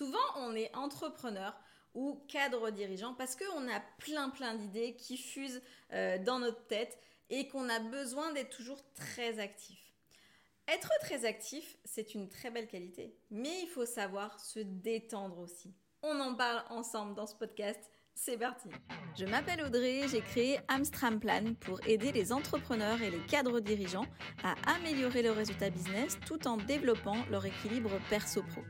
Souvent, on est entrepreneur ou cadre dirigeant parce qu'on a plein plein d'idées qui fusent euh, dans notre tête et qu'on a besoin d'être toujours très actif. Être très actif, c'est une très belle qualité, mais il faut savoir se détendre aussi. On en parle ensemble dans ce podcast. C'est parti. Je m'appelle Audrey, j'ai créé Amstram Plan pour aider les entrepreneurs et les cadres dirigeants à améliorer leurs résultats business tout en développant leur équilibre perso-pro.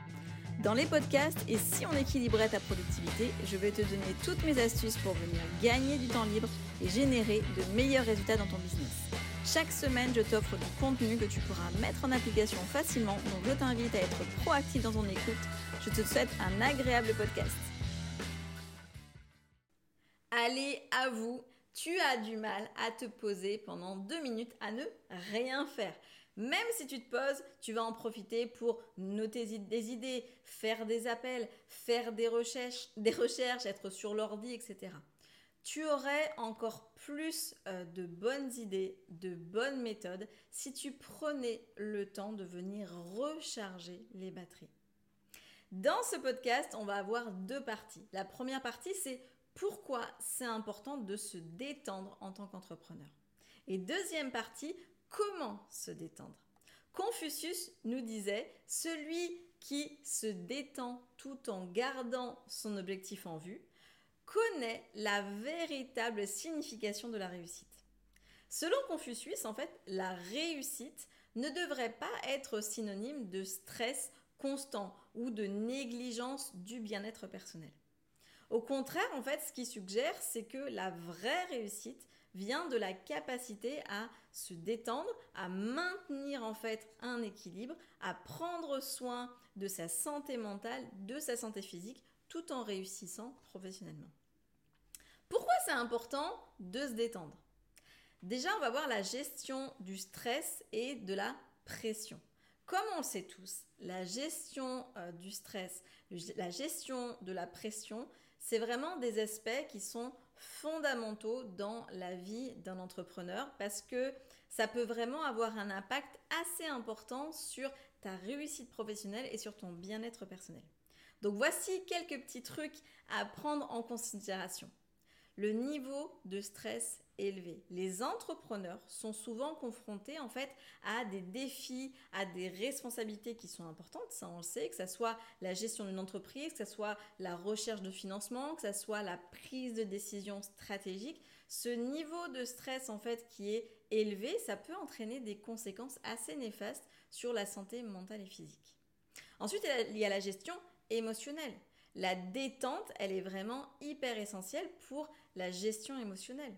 Dans les podcasts et si on équilibrait ta productivité, je vais te donner toutes mes astuces pour venir gagner du temps libre et générer de meilleurs résultats dans ton business. Chaque semaine, je t'offre du contenu que tu pourras mettre en application facilement, donc je t'invite à être proactif dans ton écoute. Je te souhaite un agréable podcast. Allez, à vous, tu as du mal à te poser pendant deux minutes à ne rien faire. Même si tu te poses, tu vas en profiter pour noter des idées, faire des appels, faire des recherches, des recherches être sur l'ordi, etc. Tu aurais encore plus euh, de bonnes idées, de bonnes méthodes si tu prenais le temps de venir recharger les batteries. Dans ce podcast, on va avoir deux parties. La première partie, c'est pourquoi c'est important de se détendre en tant qu'entrepreneur. Et deuxième partie, comment se détendre. Confucius nous disait, celui qui se détend tout en gardant son objectif en vue connaît la véritable signification de la réussite. Selon Confucius, en fait, la réussite ne devrait pas être synonyme de stress constant ou de négligence du bien-être personnel. Au contraire, en fait, ce qu'il suggère, c'est que la vraie réussite vient de la capacité à se détendre, à maintenir en fait un équilibre, à prendre soin de sa santé mentale, de sa santé physique, tout en réussissant professionnellement. Pourquoi c'est important de se détendre? Déjà, on va voir la gestion du stress et de la pression. Comme on le sait tous, la gestion euh, du stress, la gestion de la pression, c'est vraiment des aspects qui sont fondamentaux dans la vie d'un entrepreneur parce que ça peut vraiment avoir un impact assez important sur ta réussite professionnelle et sur ton bien-être personnel. Donc voici quelques petits trucs à prendre en considération le niveau de stress Les entrepreneurs sont souvent confrontés en fait à des défis, à des responsabilités qui sont importantes, ça on le sait, que ce soit la gestion d'une entreprise, que ce soit la recherche de financement, que ce soit la prise de décision stratégique. Ce niveau de stress en fait qui est élevé, ça peut entraîner des conséquences assez néfastes sur la santé mentale et physique. Ensuite, il y a la gestion émotionnelle. La détente, elle est vraiment hyper essentielle pour la gestion émotionnelle.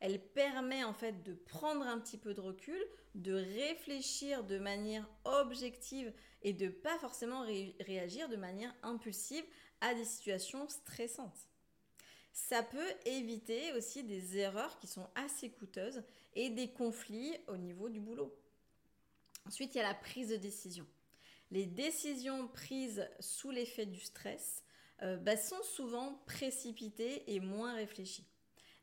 Elle permet en fait de prendre un petit peu de recul, de réfléchir de manière objective et de pas forcément réagir de manière impulsive à des situations stressantes. Ça peut éviter aussi des erreurs qui sont assez coûteuses et des conflits au niveau du boulot. Ensuite, il y a la prise de décision. Les décisions prises sous l'effet du stress euh, bah, sont souvent précipitées et moins réfléchies.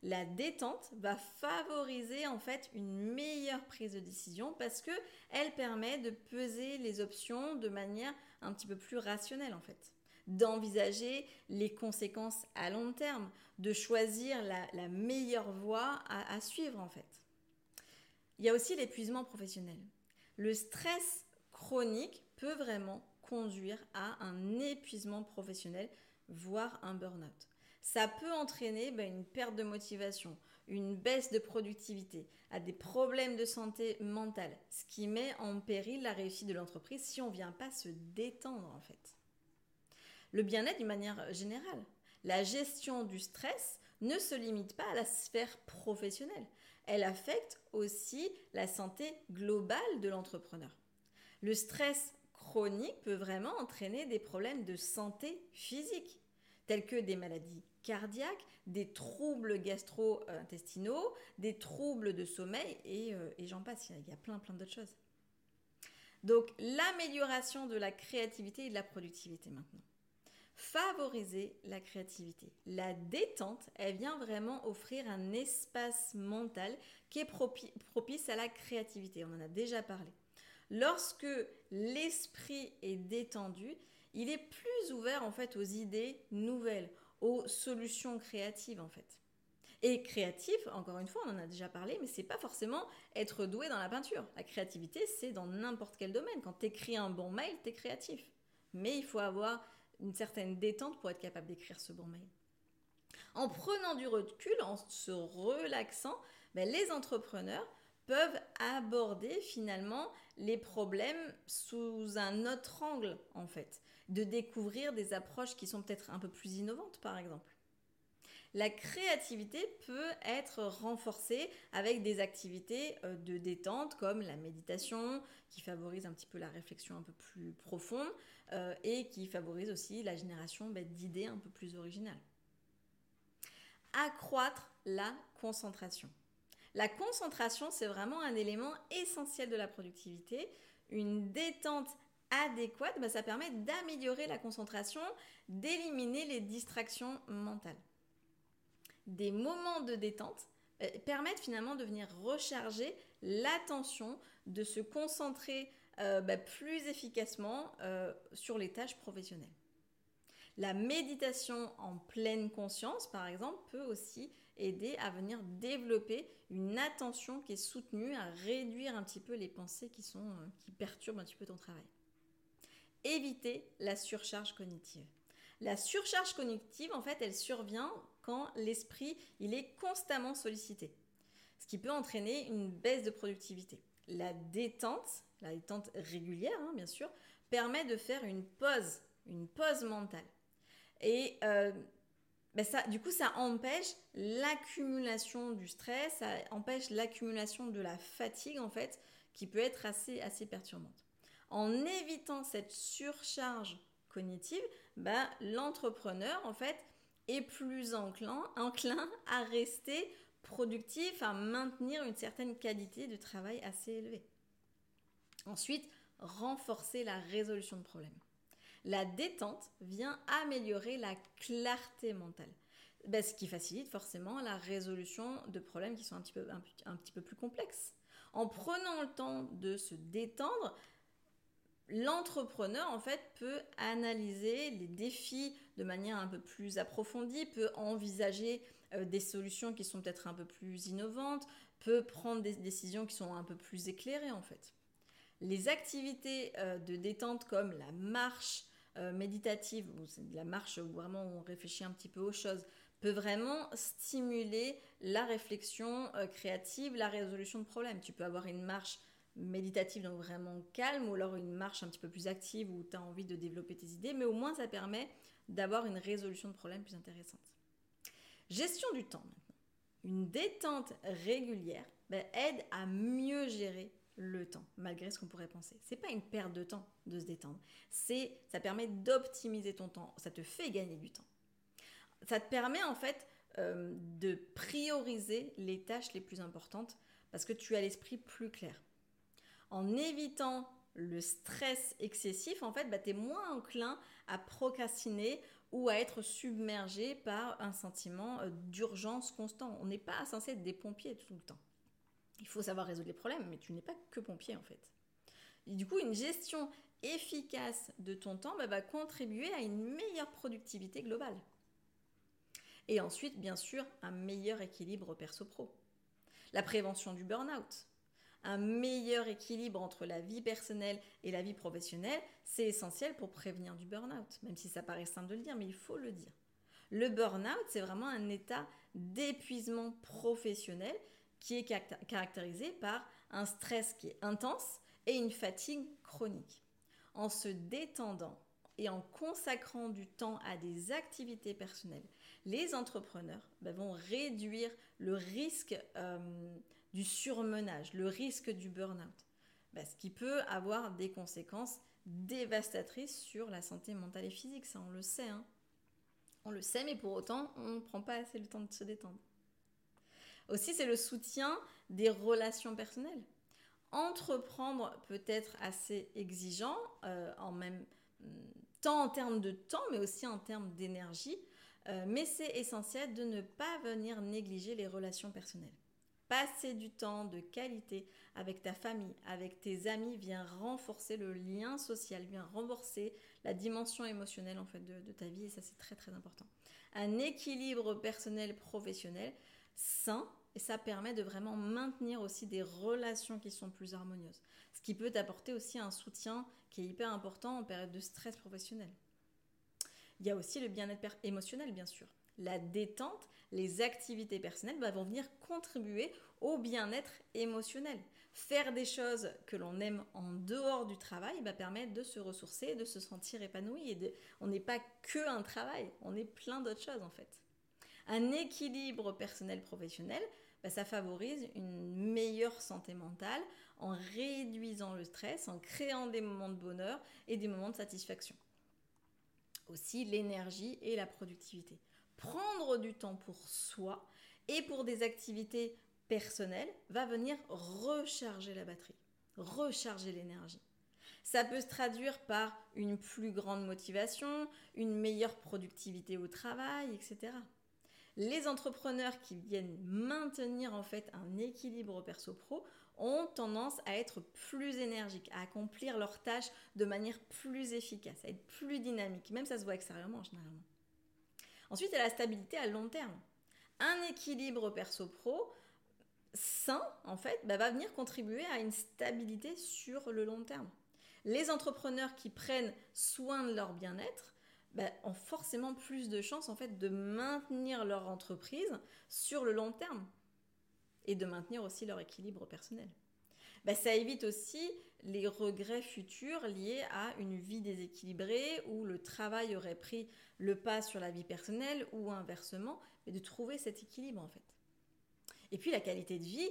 La détente va favoriser en fait une meilleure prise de décision parce que elle permet de peser les options de manière un petit peu plus rationnelle en fait d'envisager les conséquences à long terme, de choisir la, meilleure voie à suivre en fait. Il y a aussi l'épuisement professionnel. Le stress chronique peut vraiment conduire à un épuisement professionnel, voire un burn-out. Ça peut entraîner ben, une perte de motivation, une baisse de productivité, à des problèmes de santé mentale, ce qui met en péril la réussite de l'entreprise si on ne vient pas se détendre en fait. Le bien-être d'une manière générale. La gestion du stress ne se limite pas à la sphère professionnelle. Elle affecte aussi la santé globale de l'entrepreneur. Le stress chronique peut vraiment entraîner des problèmes de santé physique, tels que des maladies cardiaques, des troubles gastro-intestinaux, des troubles de sommeil et, euh, et j'en passe, il y a plein plein d'autres choses. Donc l'amélioration de la créativité et de la productivité maintenant. Favoriser la créativité. La détente, elle vient vraiment offrir un espace mental qui est propice à la créativité. On en a déjà parlé. Lorsque l'esprit est détendu, il est plus ouvert en fait aux idées nouvelles, aux solutions créatives en fait. Et créatif, encore une fois, on en a déjà parlé, mais c'est pas forcément être doué dans la peinture. La créativité, c'est dans n'importe quel domaine. Quand tu écris un bon mail, tu es créatif. Mais il faut avoir une certaine détente pour être capable d'écrire ce bon mail. En prenant du recul, en se relaxant, ben, les entrepreneurs peuvent aborder finalement les problèmes sous un autre angle en fait, de découvrir des approches qui sont peut-être un peu plus innovantes par exemple. La créativité peut être renforcée avec des activités euh, de détente comme la méditation qui favorise un petit peu la réflexion un peu plus profonde euh, et qui favorise aussi la génération bah, d'idées un peu plus originales. Accroître la concentration. La concentration, c'est vraiment un élément essentiel de la productivité. Une détente adéquate, bah, ça permet d'améliorer la concentration, d'éliminer les distractions mentales des moments de détente euh, permettent finalement de venir recharger l'attention, de se concentrer euh, bah, plus efficacement euh, sur les tâches professionnelles. La méditation en pleine conscience, par exemple, peut aussi aider à venir développer une attention qui est soutenue, à réduire un petit peu les pensées qui, sont, qui perturbent un petit peu ton travail. Éviter la surcharge cognitive. La surcharge cognitive, en fait, elle survient quand l'esprit est constamment sollicité, ce qui peut entraîner une baisse de productivité. La détente, la détente régulière hein, bien sûr, permet de faire une pause, une pause mentale. Et euh, ben ça, du coup, ça empêche l'accumulation du stress, ça empêche l'accumulation de la fatigue en fait, qui peut être assez, assez perturbante. En évitant cette surcharge cognitive, ben, l'entrepreneur en fait est plus enclin, enclin à rester productif, à maintenir une certaine qualité de travail assez élevée. Ensuite, renforcer la résolution de problèmes. La détente vient améliorer la clarté mentale, ben, ce qui facilite forcément la résolution de problèmes qui sont un petit peu, un petit peu plus complexes. En prenant le temps de se détendre, l'entrepreneur en fait peut analyser les défis de manière un peu plus approfondie, peut envisager euh, des solutions qui sont peut-être un peu plus innovantes, peut prendre des décisions qui sont un peu plus éclairées en fait. Les activités euh, de détente comme la marche euh, méditative, la marche où vraiment on réfléchit un petit peu aux choses, peut vraiment stimuler la réflexion créative, la résolution de problèmes. Tu peux avoir une marche méditative, donc vraiment calme, ou alors une marche un petit peu plus active où tu as envie de développer tes idées, mais au moins ça permet d'avoir une résolution de problème plus intéressante. Gestion du temps maintenant. Une détente régulière ben, aide à mieux gérer le temps, malgré ce qu'on pourrait penser. C'est pas une perte de temps de se détendre, c'est ça permet d'optimiser ton temps, ça te fait gagner du temps. Ça te permet en fait euh, de prioriser les tâches les plus importantes parce que tu as l'esprit plus clair en évitant le stress excessif, en fait, bah, tu es moins enclin à procrastiner ou à être submergé par un sentiment euh, d'urgence constant. On n'est pas censé être des pompiers tout le temps. Il faut savoir résoudre les problèmes, mais tu n'es pas que pompier en fait. Du coup, une gestion efficace de ton temps bah, va contribuer à une meilleure productivité globale. Et ensuite, bien sûr, un meilleur équilibre perso-pro. La prévention du burn-out, un meilleur équilibre entre la vie personnelle et la vie professionnelle, c'est essentiel pour prévenir du burn-out, même si ça paraît simple de le dire, mais il faut le dire. Le burn-out, c'est vraiment un état d'épuisement professionnel qui est caractérisé par un stress qui est intense et une fatigue chronique. En se détendant et en consacrant du temps à des activités personnelles, les entrepreneurs ben, vont réduire le risque euh, du surmenage, le risque du burn-out, bah, ce qui peut avoir des conséquences dévastatrices sur la santé mentale et physique, ça on le sait. Hein. On le sait, mais pour autant, on ne prend pas assez le temps de se détendre. Aussi, c'est le soutien des relations personnelles. Entreprendre peut être assez exigeant, euh, en même temps en termes de temps, mais aussi en termes d'énergie, euh, mais c'est essentiel de ne pas venir négliger les relations personnelles Passer du temps de qualité avec ta famille, avec tes amis, vient renforcer le lien social, vient renforcer la dimension émotionnelle en fait de, de ta vie et ça c'est très très important. Un équilibre personnel professionnel sain et ça permet de vraiment maintenir aussi des relations qui sont plus harmonieuses. Ce qui peut t'apporter aussi un soutien qui est hyper important en période de stress professionnel. Il y a aussi le bien-être émotionnel bien sûr. La détente, les activités personnelles bah, vont venir contribuer au bien-être émotionnel. Faire des choses que l'on aime en dehors du travail va permettre de se ressourcer, de se sentir épanoui. Et on n'est pas que un travail, on est plein d'autres choses en fait. Un équilibre personnel-professionnel, bah, ça favorise une meilleure santé mentale en réduisant le stress, en créant des moments de bonheur et des moments de satisfaction. Aussi l'énergie et la productivité. Prendre du temps pour soi et pour des activités personnelles va venir recharger la batterie, recharger l'énergie. Ça peut se traduire par une plus grande motivation, une meilleure productivité au travail, etc les entrepreneurs qui viennent maintenir en fait un équilibre perso-pro ont tendance à être plus énergiques, à accomplir leurs tâches de manière plus efficace, à être plus dynamiques. Même ça se voit extérieurement généralement. Ensuite, il y a la stabilité à long terme. Un équilibre perso-pro sain, en fait, bah, va venir contribuer à une stabilité sur le long terme. Les entrepreneurs qui prennent soin de leur bien-être bah, ont forcément plus de chances en fait de maintenir leur entreprise sur le long terme et de maintenir aussi leur équilibre personnel. Bah, ça évite aussi les regrets futurs liés à une vie déséquilibrée où le travail aurait pris le pas sur la vie personnelle ou inversement, mais de trouver cet équilibre en fait. Et puis la qualité de vie,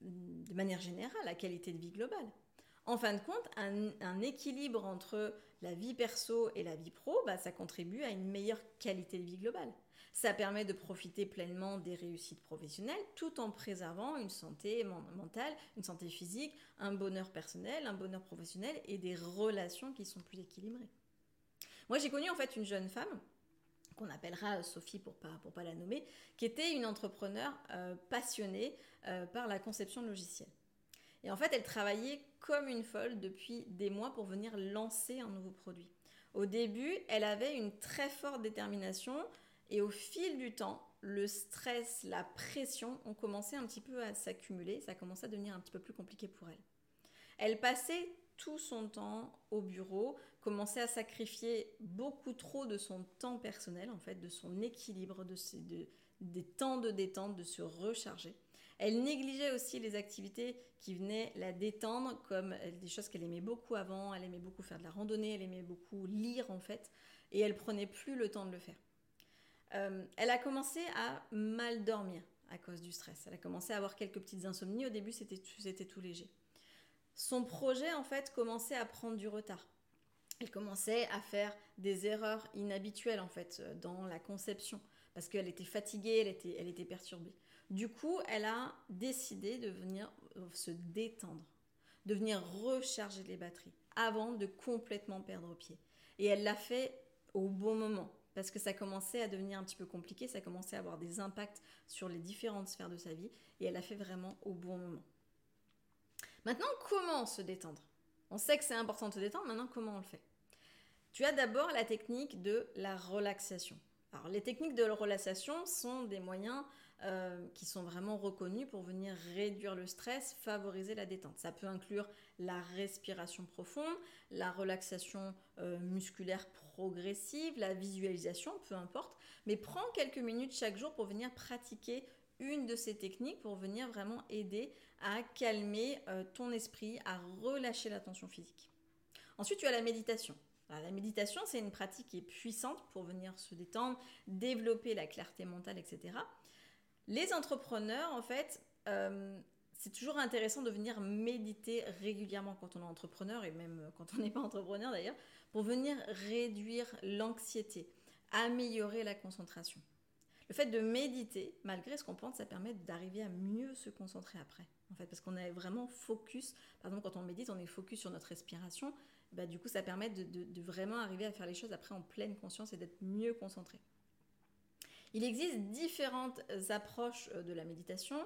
de manière générale, la qualité de vie globale. En fin de compte, un, équilibre entre la vie perso et la vie pro, bah, ça contribue à une meilleure qualité de vie globale. Ça permet de profiter pleinement des réussites professionnelles tout en préservant une santé mentale, une santé physique, un bonheur personnel, un bonheur professionnel et des relations qui sont plus équilibrées. Moi, j'ai connu en fait une jeune femme qu'on appellera Sophie pour pas pour pas la nommer, qui était une entrepreneur euh, passionnée euh, par la conception de logiciels. Et en fait, elle travaillait comme une folle depuis des mois pour venir lancer un nouveau produit. Au début, elle avait une très forte détermination et au fil du temps, le stress, la pression ont commencé un petit peu à s'accumuler, ça a commencé à devenir un petit peu plus compliqué pour elle. Elle passait tout son temps au bureau, commençait à sacrifier beaucoup trop de son temps personnel, en fait, de son équilibre, de, des temps de détente, de se recharger. Elle négligeait aussi les activités qui venaient la détendre, comme des choses qu'elle aimait beaucoup avant. Elle aimait beaucoup faire de la randonnée, elle aimait beaucoup lire en fait, et elle prenait plus le temps de le faire. Euh, elle a commencé à mal dormir à cause du stress. Elle a commencé à avoir quelques petites insomnies. Au début, c'était tout léger. Son projet, en fait, commençait à prendre du retard. Elle commençait à faire des erreurs inhabituelles, en fait, dans la conception, parce qu'elle était fatiguée, elle était perturbée. Du coup, elle a décidé de venir euh, se détendre, de venir recharger les batteries avant de complètement perdre pied. Et elle l'a fait au bon moment parce que ça commençait à devenir un petit peu compliqué, ça commençait à avoir des impacts sur les différentes sphères de sa vie et elle l'a fait vraiment au bon moment. Maintenant, comment se détendre? On sait que c'est important de se détendre, maintenant comment on le fait? Tu as d'abord la technique de la relaxation. Alors les techniques de la relaxation sont des moyens euh, qui sont vraiment reconnus pour venir réduire le stress, favoriser la détente. Ça peut inclure la respiration profonde, la relaxation euh, musculaire progressive, la visualisation, peu importe. Mais prends quelques minutes chaque jour pour venir pratiquer une de ces techniques pour venir vraiment aider à calmer euh, ton esprit, à relâcher la tension physique. Ensuite, tu as la méditation. la méditation, c'est une pratique qui est puissante pour venir se détendre, développer la clarté mentale, etc. Les entrepreneurs, en fait, euh, c'est toujours intéressant de venir méditer régulièrement quand on est entrepreneur et même quand on n'est pas entrepreneur d'ailleurs, pour venir réduire l'anxiété, améliorer la concentration. Le fait de méditer, malgré ce qu'on pense, ça permet d'arriver à mieux se concentrer après. En fait, parce qu'on est vraiment focus. Par exemple, quand on médite, on est focus sur notre respiration. Bah, du coup, ça permet de, de vraiment arriver à faire les choses après en pleine conscience et d'être mieux concentré. Il existe différentes approches de la méditation.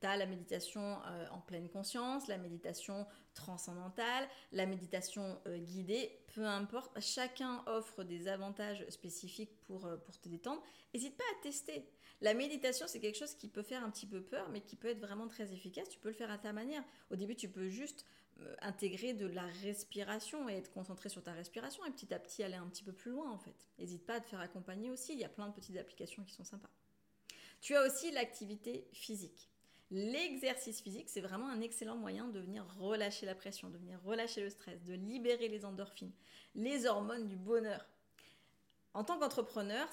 Tu as la méditation en pleine conscience, la méditation transcendantale, la méditation guidée, peu importe. Chacun offre des avantages spécifiques pour, pour te détendre. N'hésite pas à tester. La méditation, c'est quelque chose qui peut faire un petit peu peur, mais qui peut être vraiment très efficace. Tu peux le faire à ta manière. Au début, tu peux juste euh, intégrer de la respiration et être concentré sur ta respiration et petit à petit aller un petit peu plus loin en fait. N'hésite pas à te faire accompagner aussi, il y a plein de petites applications qui sont sympas. Tu as aussi l'activité physique. L'exercice physique, c'est vraiment un excellent moyen de venir relâcher la pression, de venir relâcher le stress, de libérer les endorphines, les hormones du bonheur. En tant qu'entrepreneur,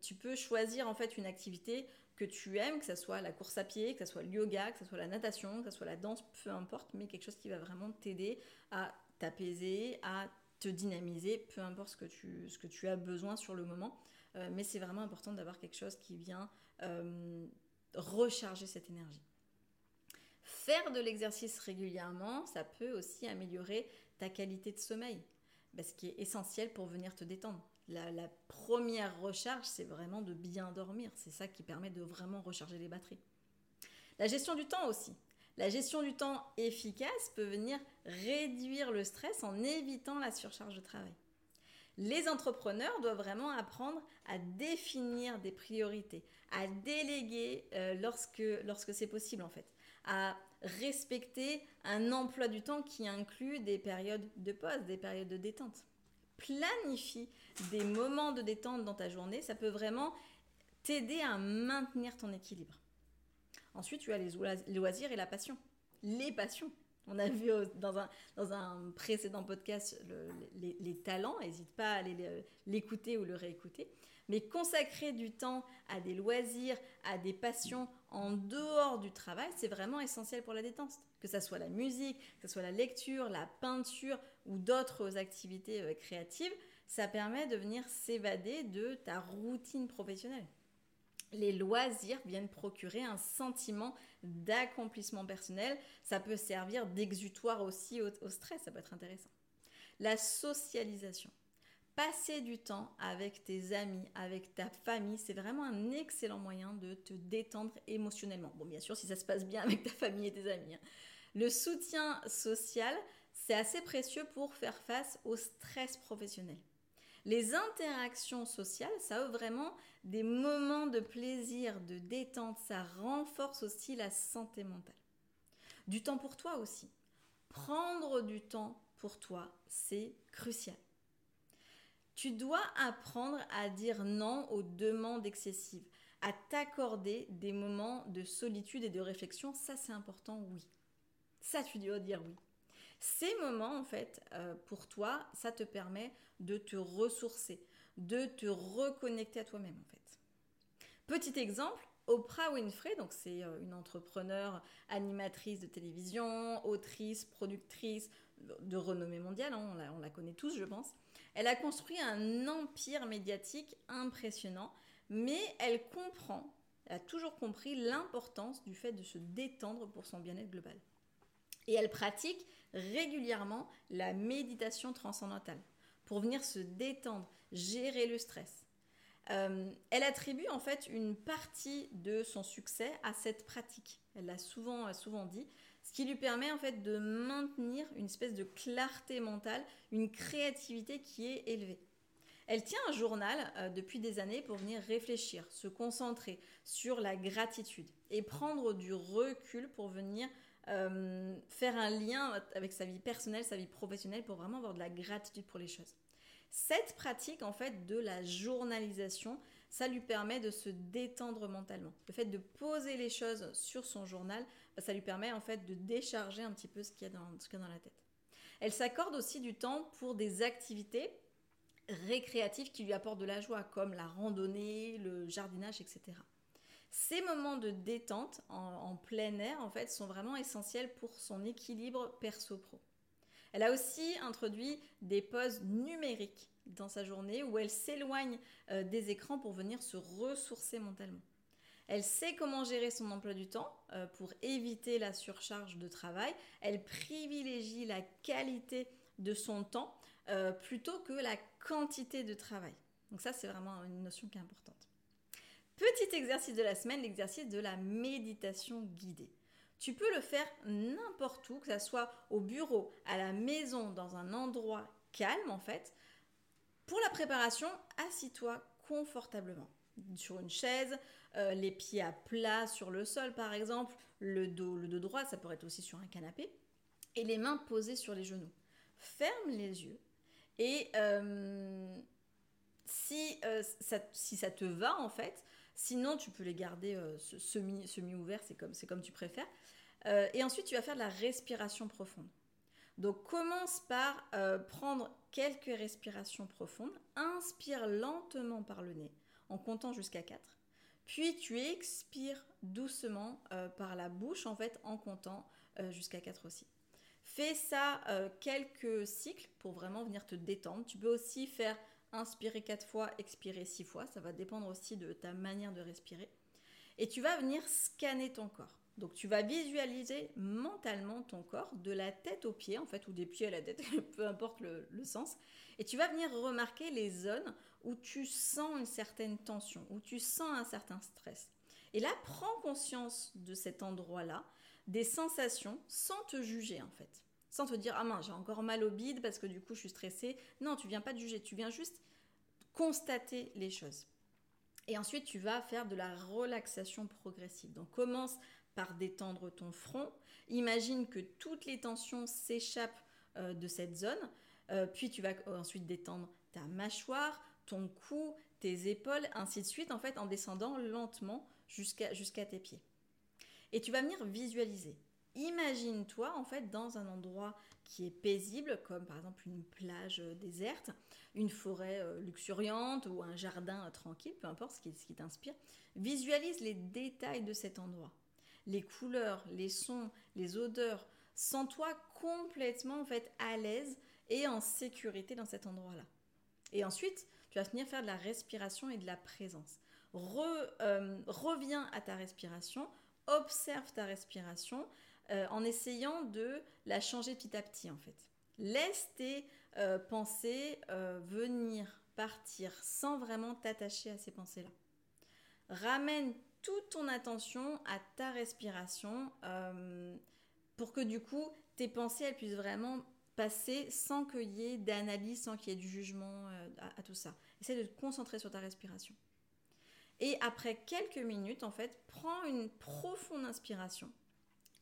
tu peux choisir en fait une activité que tu aimes, que ce soit la course à pied, que ce soit le yoga, que ce soit la natation, que ce soit la danse, peu importe, mais quelque chose qui va vraiment t'aider à t'apaiser, à te dynamiser, peu importe ce que tu, ce que tu as besoin sur le moment. Euh, mais c'est vraiment important d'avoir quelque chose qui vient euh, recharger cette énergie. Faire de l'exercice régulièrement, ça peut aussi améliorer ta qualité de sommeil, ce qui est essentiel pour venir te détendre la, première recharge, c'est vraiment de bien dormir. C'est ça qui permet de vraiment recharger les batteries. La gestion du temps aussi. La gestion du temps efficace peut venir réduire le stress en évitant la surcharge de travail. Les entrepreneurs doivent vraiment apprendre à définir des priorités, à déléguer euh, lorsque, lorsque c'est possible en fait, à respecter un emploi du temps qui inclut des périodes de pause, des périodes de détente planifie des moments de détente dans ta journée, ça peut vraiment t'aider à maintenir ton équilibre. Ensuite, tu as les loisirs et la passion. Les passions. On a vu dans un, dans un précédent podcast les, talents, n'hésite pas à aller l'écouter ou le réécouter. Mais consacrer du temps à des loisirs, à des passions en dehors du travail, c'est vraiment essentiel pour la détente. Que ce soit la musique, que ce soit la lecture, la peinture ou d'autres activités euh, créatives, ça permet de venir s'évader de ta routine professionnelle. Les loisirs viennent procurer un sentiment d'accomplissement personnel. Ça peut servir d'exutoire aussi au, stress, ça peut être intéressant. La socialisation. Passer du temps avec tes amis, avec ta famille, c'est vraiment un excellent moyen de te détendre émotionnellement. Bon, bien sûr, si ça se passe bien avec ta famille et tes amis. Hein. Le soutien social, c'est assez précieux pour faire face au stress professionnel. Les interactions sociales, ça offre vraiment des moments de plaisir, de détente, ça renforce aussi la santé mentale. Du temps pour toi aussi. Prendre du temps pour toi, c'est crucial. Tu dois apprendre à dire non aux demandes excessives, à t'accorder des moments de solitude et de réflexion. Ça, c'est important, oui. Ça, tu dois dire oui. Ces moments, en fait, euh, pour toi, ça te permet de te ressourcer, de te reconnecter à toi-même, en fait. Petit exemple, Oprah Winfrey, donc c'est euh, une entrepreneure, animatrice de télévision, autrice, productrice de renommée mondiale, hein, on la connaît tous, je pense. Elle a construit un empire médiatique impressionnant, mais elle comprend, elle a toujours compris l'importance du fait de se détendre pour son bien-être global. Et elle pratique régulièrement la méditation transcendantale pour venir se détendre, gérer le stress. Euh, elle attribue en fait une partie de son succès à cette pratique. Elle l'a souvent, souvent dit ce qui lui permet en fait de maintenir une espèce de clarté mentale, une créativité qui est élevée. Elle tient un journal euh, depuis des années pour venir réfléchir, se concentrer sur la gratitude et prendre du recul pour venir euh, faire un lien avec sa vie personnelle, sa vie professionnelle pour vraiment avoir de la gratitude pour les choses. Cette pratique en fait de la journalisation, ça lui permet de se détendre mentalement. Le fait de poser les choses sur son journal, bah, ça lui permet en fait de décharger un petit peu ce qu'il y a dans, la tête. Elle s'accorde aussi du temps pour des activités récréatives qui lui apportent de la joie, comme la randonnée, le jardinage, etc. Ces moments de détente en, plein air, en fait, sont vraiment essentiels pour son équilibre perso-pro. Elle a aussi introduit des pauses numériques dans sa journée où elle s'éloigne euh, des écrans pour venir se ressourcer mentalement. Elle sait comment gérer son emploi du temps euh, pour éviter la surcharge de travail. Elle privilégie la qualité de son temps euh, plutôt que la quantité de travail. Donc ça, c'est vraiment une notion qui est importante. Petit exercice de la semaine, l'exercice de la méditation guidée. Tu peux le faire n'importe où, que ce soit au bureau, à la maison, dans un endroit calme en fait. Pour la préparation, assis-toi confortablement sur une chaise, euh, les pieds à plat sur le sol par exemple, le dos, le dos droit, ça pourrait être aussi sur un canapé, et les mains posées sur les genoux. Ferme les yeux et euh, euh, si ça te va en fait, sinon tu peux les garder semi, semi ouverts, c'est comme, comme tu préfères. et ensuite tu vas faire de la respiration profonde. Donc commence par prendre quelques respirations profondes, inspire lentement par le nez en comptant jusqu'à 4. Puis tu expires doucement euh, par la bouche en fait en comptant euh, jusqu'à 4 aussi. Fais ça euh, quelques cycles pour vraiment venir te détendre. Tu peux aussi faire inspirer 4 fois, expirer 6 fois. Ça va dépendre aussi de ta manière de respirer. Et tu vas venir scanner ton corps. Donc tu vas visualiser mentalement ton corps de la tête aux pieds, en fait, ou des pieds à la tête, peu importe le, sens. Et tu vas venir remarquer les zones où tu sens une certaine tension, où tu sens un certain stress. Et là, prends conscience de cet endroit-là, des sensations, sans te juger en fait. Sans te dire, ah mince, j'ai encore mal au bide parce que du coup je suis stressée. Non, tu viens pas de juger, tu viens juste constater les choses. Et ensuite, tu vas faire de la relaxation progressive. Donc, commence par détendre ton front. Imagine que toutes les tensions s'échappent euh, de cette zone. Euh, puis tu vas ensuite détendre ta mâchoire, ton cou, tes épaules, ainsi de suite, en fait, en descendant lentement jusqu'à tes pieds. Et tu vas venir visualiser. Imagine-toi en fait dans un endroit qui est paisible, comme par exemple une plage euh, déserte, une forêt luxuriante ou un jardin tranquille, peu importe ce qui, t'inspire. Visualise les détails de cet endroit les couleurs, les sons, les odeurs. Sens-toi complètement en fait à l'aise et en sécurité dans cet endroit-là. Et ensuite, tu vas venir faire de la respiration et de la présence. Euh, reviens à ta respiration, observe ta respiration euh, en essayant de la changer petit à petit en fait. Laisse tes euh, pensées venir, partir sans vraiment t'attacher à ces pensées-là. Ramène toute ton attention à ta respiration euh, pour que du coup tes pensées elles puissent vraiment passer sans qu'il y ait d'analyse, sans qu'il y ait du jugement euh, à, tout ça. Essaye de te concentrer sur ta respiration. Et après quelques minutes, en fait, prends une profonde inspiration,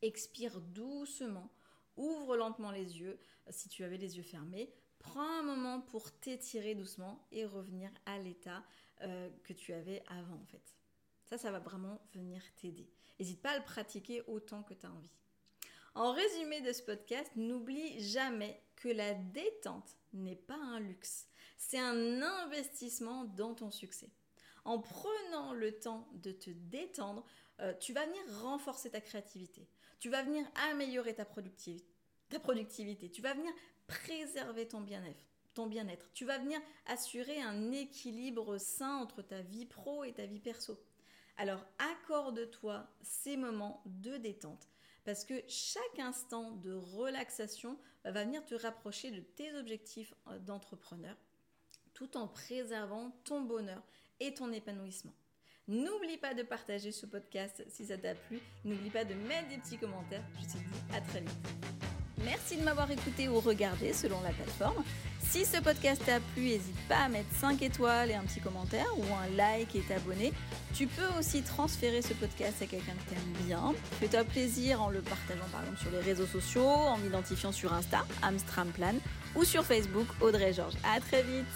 expire doucement, ouvre lentement les yeux si tu avais les yeux fermés, prends un moment pour t'étirer doucement et revenir à l'état euh, que tu avais avant en. Ça, ça va vraiment venir t'aider. N'hésite pas à le pratiquer autant que tu as envie. En résumé de ce podcast, n'oublie jamais que la détente n'est pas un luxe, c'est un investissement dans ton succès. En prenant le temps de te détendre, euh, tu vas venir renforcer ta créativité, tu vas venir améliorer ta productivité, tu vas venir préserver ton bien-être. Ton bien-être. Tu vas venir assurer un équilibre sain entre ta vie pro et ta vie perso. Alors accorde-toi ces moments de détente parce que chaque instant de relaxation va venir te rapprocher de tes objectifs euh, d'entrepreneur tout en préservant ton bonheur et ton épanouissement. N'oublie pas de partager ce podcast si ça t'a plu. N'oublie pas de mettre des petits commentaires. Je te dis à très vite. Merci de m'avoir écouté ou regardé selon la plateforme. Si ce podcast t'a plu, n'hésite pas à mettre 5 étoiles et un petit commentaire ou un like et t'abonner. Tu peux aussi transférer ce podcast à quelqu'un que t'aimes bien. Fais-toi plaisir en le partageant par exemple sur les réseaux sociaux, en m'identifiant sur Insta, Amstramplan, ou sur Facebook, Audrey Georges. À très vite